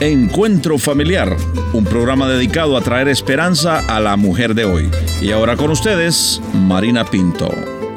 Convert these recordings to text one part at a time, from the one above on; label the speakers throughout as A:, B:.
A: Encuentro Familiar, un programa dedicado a traer esperanza a la mujer de hoy. Y ahora con ustedes, Marina Pinto.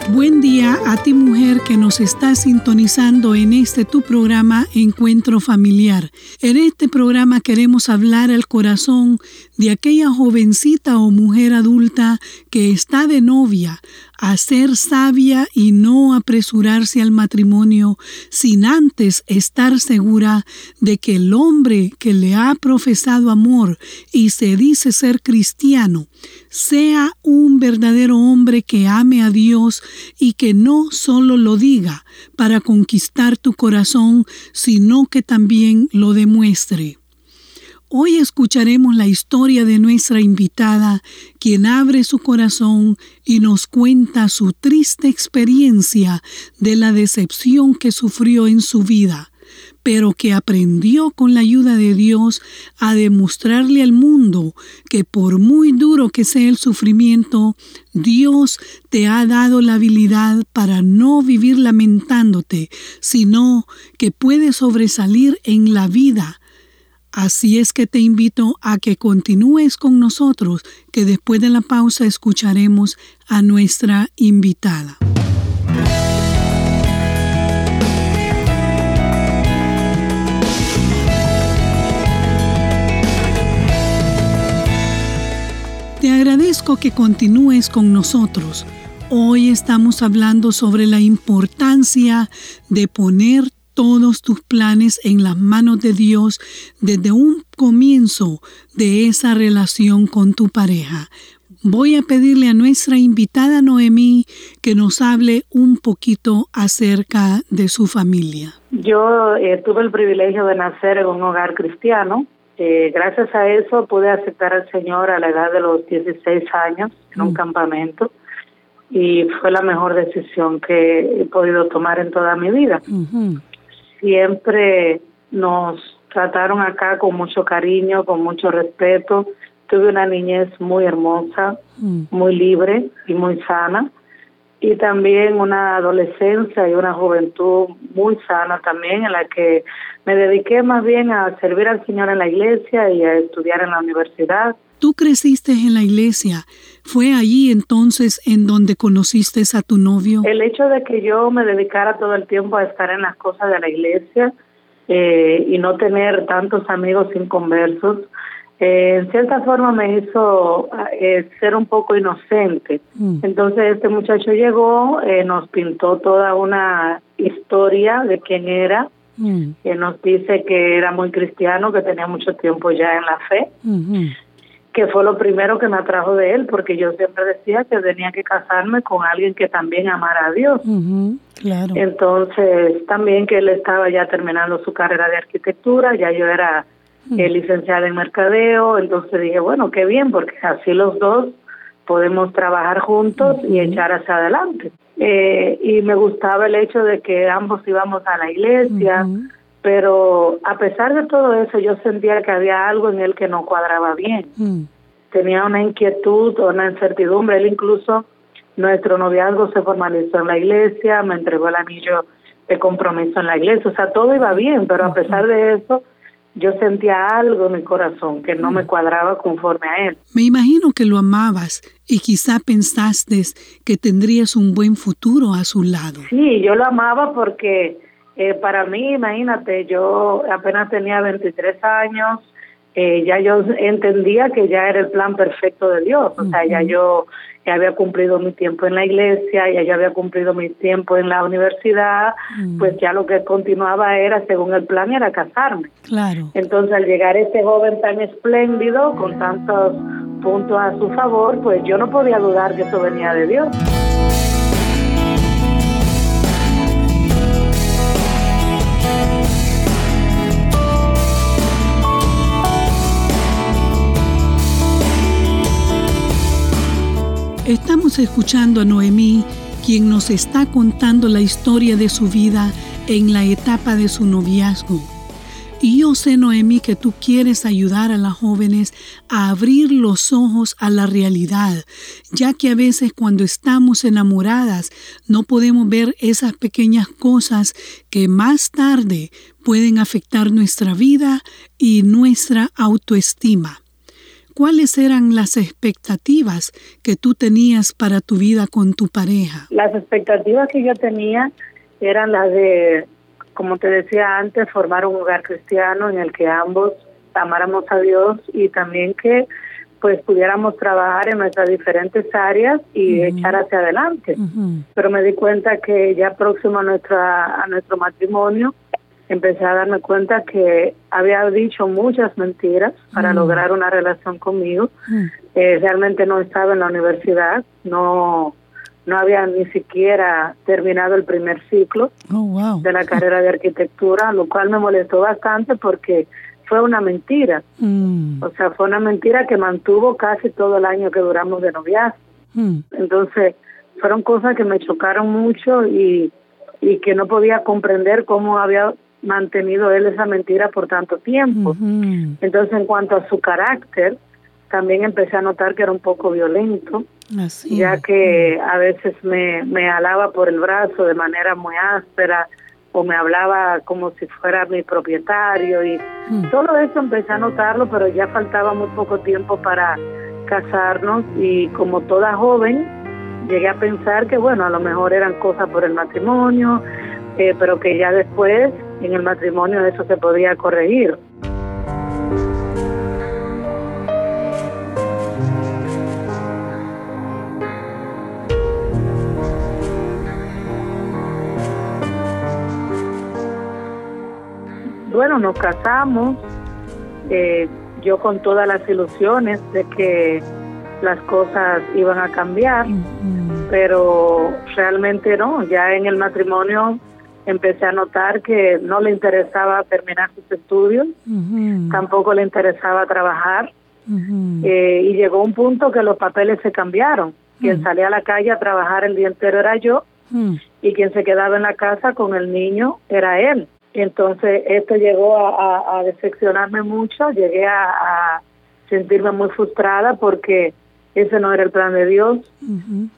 B: Buen día a ti mujer que nos está sintonizando en este tu programa Encuentro Familiar. En este programa queremos hablar al corazón de aquella jovencita o mujer adulta que está de novia, a ser sabia y no apresurarse al matrimonio sin antes estar segura de que el hombre que le ha profesado amor y se dice ser cristiano sea un verdadero hombre que ame a Dios y que no solo lo diga para conquistar tu corazón, sino que también lo demuestre. Hoy escucharemos la historia de nuestra invitada, quien abre su corazón y nos cuenta su triste experiencia de la decepción que sufrió en su vida, pero que aprendió con la ayuda de Dios a demostrarle al mundo que por muy duro que sea el sufrimiento, Dios te ha dado la habilidad para no vivir lamentándote, sino que puedes sobresalir en la vida Así es que te invito a que continúes con nosotros, que después de la pausa escucharemos a nuestra invitada. Te agradezco que continúes con nosotros. Hoy estamos hablando sobre la importancia de poner todos tus planes en las manos de Dios desde un comienzo de esa relación con tu pareja. Voy a pedirle a nuestra invitada Noemí que nos hable un poquito acerca de su familia.
C: Yo eh, tuve el privilegio de nacer en un hogar cristiano. Eh, gracias a eso pude aceptar al Señor a la edad de los 16 años en un mm. campamento y fue la mejor decisión que he podido tomar en toda mi vida siempre nos trataron acá con mucho cariño, con mucho respeto. Tuve una niñez muy hermosa, mm. muy libre y muy sana. Y también una adolescencia y una juventud muy sana también, en la que me dediqué más bien a servir al Señor en la iglesia y a estudiar en la universidad.
B: Tú creciste en la iglesia. ¿Fue allí entonces en donde conociste a tu novio?
C: El hecho de que yo me dedicara todo el tiempo a estar en las cosas de la iglesia eh, y no tener tantos amigos inconversos, eh, en cierta forma me hizo eh, ser un poco inocente. Mm. Entonces este muchacho llegó, nos pintó toda una historia de quién era, mm. nos dice que era muy cristiano, que tenía mucho tiempo ya en la fe. Mm-hmm que fue lo primero que me atrajo de él, porque yo siempre decía que tenía que casarme con alguien que también amara a Dios. claro. Entonces, también que él estaba ya terminando su carrera de arquitectura, ya yo era eh, licenciada en mercadeo, entonces dije, bueno, qué bien, porque así los dos podemos trabajar juntos y echar hacia adelante. Eh, y me gustaba el hecho de que ambos íbamos a la iglesia, pero a pesar de todo eso yo sentía que había algo en él que no cuadraba bien. Mm. Tenía una inquietud, una incertidumbre, él incluso nuestro noviazgo se formalizó en la iglesia, me entregó el anillo de compromiso en la iglesia, o sea, todo iba bien, pero a pesar de eso yo sentía algo en mi corazón que no me mm. cuadraba conforme a él.
B: Me imagino que lo amabas y quizá pensaste que tendrías un buen futuro a su lado.
C: Sí, yo lo amaba porque eh, para mí, imagínate, yo apenas tenía 23 años, eh, ya yo entendía que ya era el plan perfecto de Dios, o sea, ya yo ya había cumplido mi tiempo en la iglesia, ya yo había cumplido mi tiempo en la universidad, pues ya lo que continuaba era, según el plan, era casarme. Claro. Entonces, al llegar este joven tan espléndido, con tantos puntos a su favor, pues yo no podía dudar que eso venía de Dios.
B: Escuchando a Noemí, quien nos está contando la historia de su vida en la etapa de su noviazgo. Y yo sé, Noemí, que tú quieres ayudar a las jóvenes a abrir los ojos a la realidad, ya que a veces cuando estamos enamoradas no podemos ver esas pequeñas cosas que más tarde pueden afectar nuestra vida y nuestra autoestima. ¿Cuáles eran las expectativas que tú tenías para tu vida con tu pareja?
C: Las expectativas que yo tenía eran las de como te decía antes, formar un hogar cristiano en el que ambos amáramos a Dios y también que pues pudiéramos trabajar en nuestras diferentes áreas y echar hacia adelante. Pero me di cuenta que ya próximo a nuestra a nuestro matrimonio empecé a darme cuenta que había dicho muchas mentiras para lograr una relación conmigo. Eh, realmente no estaba en la universidad, no no había ni siquiera terminado el primer ciclo oh, de la carrera de arquitectura, lo cual me molestó bastante porque fue una mentira. Mm. O sea, fue una mentira que mantuvo casi todo el año que duramos de noviazgo. Mm. Entonces, fueron cosas que me chocaron mucho y, y que no podía comprender cómo había mantenido él esa mentira por tanto tiempo. Entonces, en cuanto a su carácter, también empecé a notar que era un poco violento ya que a veces me, me alaba por el brazo de manera muy áspera o me hablaba como si fuera mi propietario y hmm. todo eso empecé a notarlo, pero ya faltaba muy poco tiempo para casarnos y como toda joven llegué a pensar que bueno, a lo mejor eran cosas por el matrimonio, eh, pero que ya después en el matrimonio eso se podía corregir. bueno, nos casamos, eh, yo con todas las ilusiones de que las cosas iban a cambiar, pero realmente no, ya en el matrimonio empecé a notar que no le interesaba terminar sus estudios, tampoco le interesaba trabajar, eh, y llegó un punto que los papeles se cambiaron. Quien salía a la calle a trabajar el día entero era yo, y quien se quedaba en la casa con el niño era él. Entonces, esto llegó a, a, decepcionarme mucho, llegué a, sentirme muy frustrada porque ese no era el plan de Dios.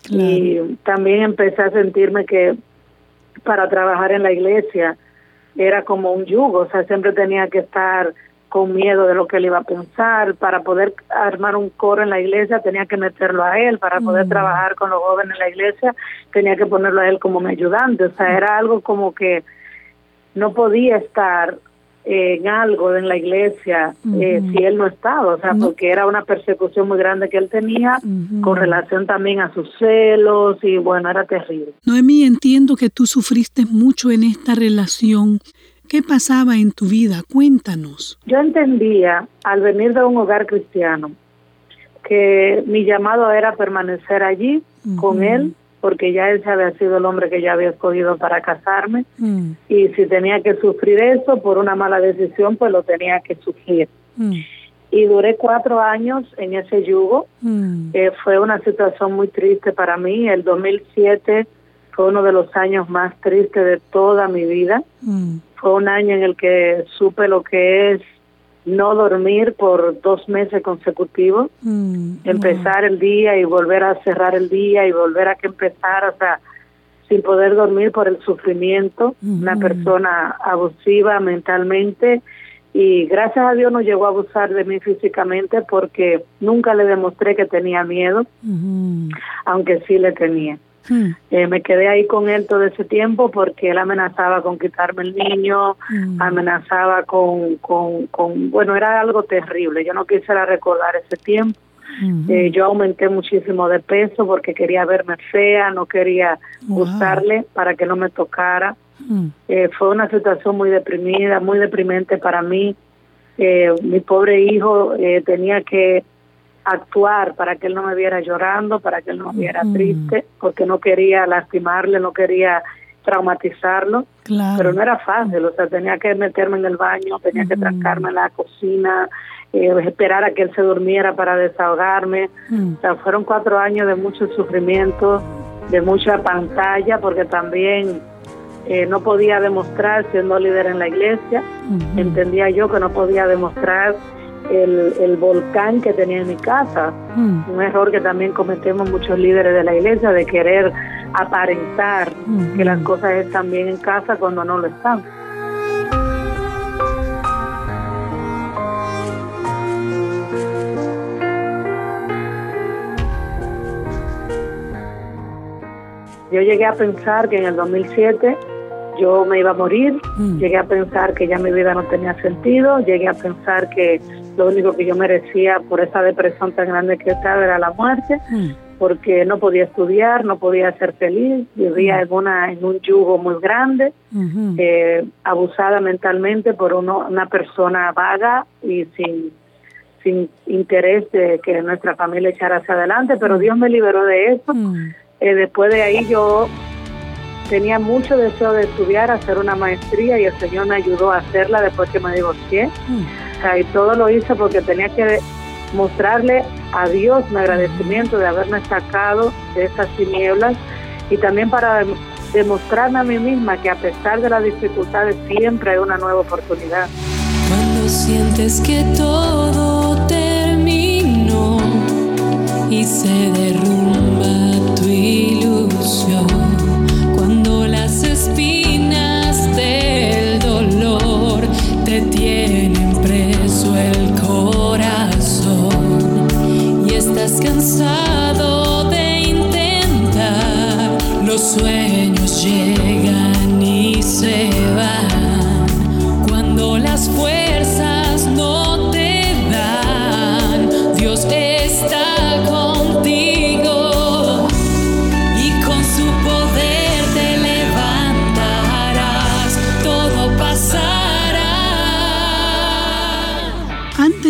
C: Y también empecé a sentirme que para trabajar en la iglesia era como un yugo, o sea, siempre tenía que estar con miedo de lo que él iba a pensar, para poder armar un coro en la iglesia tenía que meterlo a él, para poder trabajar con los jóvenes en la iglesia tenía que ponerlo a él como mi ayudante, o sea, era algo como que no podía estar en algo en la iglesia eh, si él no estaba, o sea, porque era una persecución muy grande que él tenía con relación también a sus celos y bueno, era terrible.
B: Noemí, entiendo que tú sufriste mucho en esta relación. ¿Qué pasaba en tu vida? Cuéntanos.
C: Yo entendía, al venir de un hogar cristiano, que mi llamado era permanecer allí con él porque ya él se había sido el hombre que ya había escogido para casarme mm. y si tenía que sufrir eso por una mala decisión, pues lo tenía que sufrir. Mm. Y duré cuatro años en ese yugo. Mm. Eh, fue una situación muy triste para mí. El 2007 fue uno de los años más tristes de toda mi vida. Fue un año en el que supe lo que es no dormir por dos meses consecutivos, mm, empezar el día y volver a cerrar el día y volver a que empezar, o sea, sin poder dormir por el sufrimiento, una persona abusiva mentalmente. Y gracias a Dios no llegó a abusar de mí físicamente porque nunca le demostré que tenía miedo, aunque sí le tenía. Hmm. Eh, me quedé ahí con él todo ese tiempo porque él amenazaba con quitarme el niño, hmm. amenazaba con, con, con, bueno, era algo terrible. Yo no quisiera recordar ese tiempo. Hmm. Eh, yo aumenté muchísimo de peso porque quería verme fea, no quería gustarle para que no me tocara. Eh, fue una situación muy deprimida, muy deprimente para mí. mi pobre hijo tenía que actuar para que él no me viera llorando, para que él no me viera triste, porque no quería lastimarle, no quería traumatizarlo, pero no era fácil, o sea, tenía que meterme en el baño, tenía que trancarme en la cocina, eh, esperar a que él se durmiera para desahogarme, o sea, fueron cuatro años de mucho sufrimiento, de mucha pantalla, porque también eh, no podía demostrar siendo líder en la iglesia, entendía yo que no podía demostrar el, volcán que tenía en mi casa, un error que también cometemos muchos líderes de la iglesia de querer aparentar que las cosas están bien en casa cuando no lo están. Yo llegué a pensar que en el 2007 yo me iba a morir, mm. llegué a pensar que ya mi vida no tenía sentido, llegué a pensar que lo único que yo merecía por esa depresión tan grande que estaba era la muerte, mm. porque no podía estudiar, no podía ser feliz, vivía mm. en, una, en un yugo muy grande, eh, abusada mentalmente por uno, una persona vaga y sin, sin interés de que nuestra familia echara hacia adelante, pero Dios me liberó de eso. Eh, después de ahí yo tenía mucho deseo de estudiar, hacer una maestría y el Señor me ayudó a hacerla después que me divorcié. Mm. y todo lo hice porque tenía que mostrarle a Dios mi agradecimiento de haberme sacado de esas tinieblas y también para demostrarme a mí misma que a pesar de las dificultades siempre hay una nueva oportunidad.
D: Cuando sientes que todo terminó y se derrumba las espinas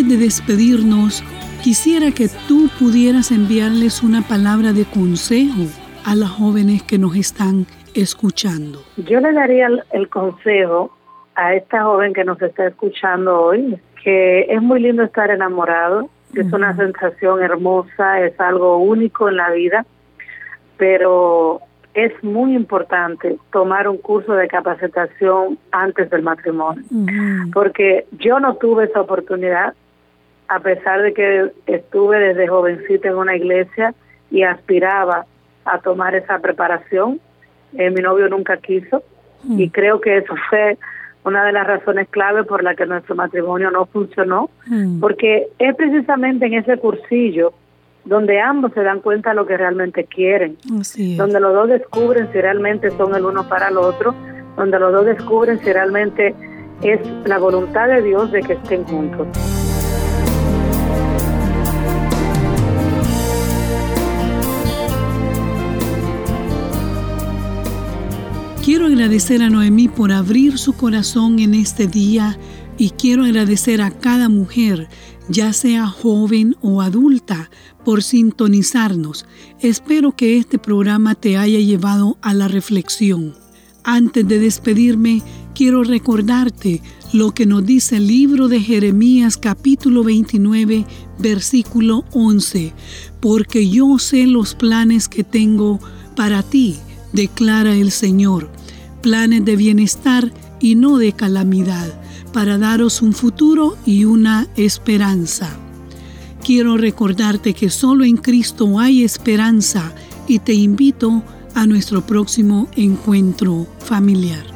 B: de despedirnos, quisiera que tú pudieras enviarles una palabra de consejo a las jóvenes que nos están escuchando.
C: Yo le daría el, consejo a esta joven que nos está escuchando hoy, que es muy lindo estar enamorado, que es una sensación hermosa, es algo único en la vida, pero es muy importante tomar un curso de capacitación antes del matrimonio, porque yo no tuve esa oportunidad, a pesar de que estuve desde jovencita en una iglesia y aspiraba a tomar esa preparación, eh, mi novio nunca quiso mm. y creo que eso fue una de las razones clave por la que nuestro matrimonio no funcionó, mm. porque es precisamente en ese cursillo donde ambos se dan cuenta de lo que realmente quieren, donde los dos descubren si realmente son el uno para el otro, donde los dos descubren si realmente es la voluntad de Dios de que estén juntos.
B: Quiero agradecer a Noemí por abrir su corazón en este día y quiero agradecer a cada mujer, ya sea joven o adulta, por sintonizarnos. Espero que este programa te haya llevado a la reflexión. Antes de despedirme, quiero recordarte lo que nos dice el libro de Jeremías capítulo 29, versículo 11, porque yo sé los planes que tengo para ti declara el Señor, planes de bienestar y no de calamidad, para daros un futuro y una esperanza. Quiero recordarte que solo en Cristo hay esperanza y te invito a nuestro próximo encuentro familiar.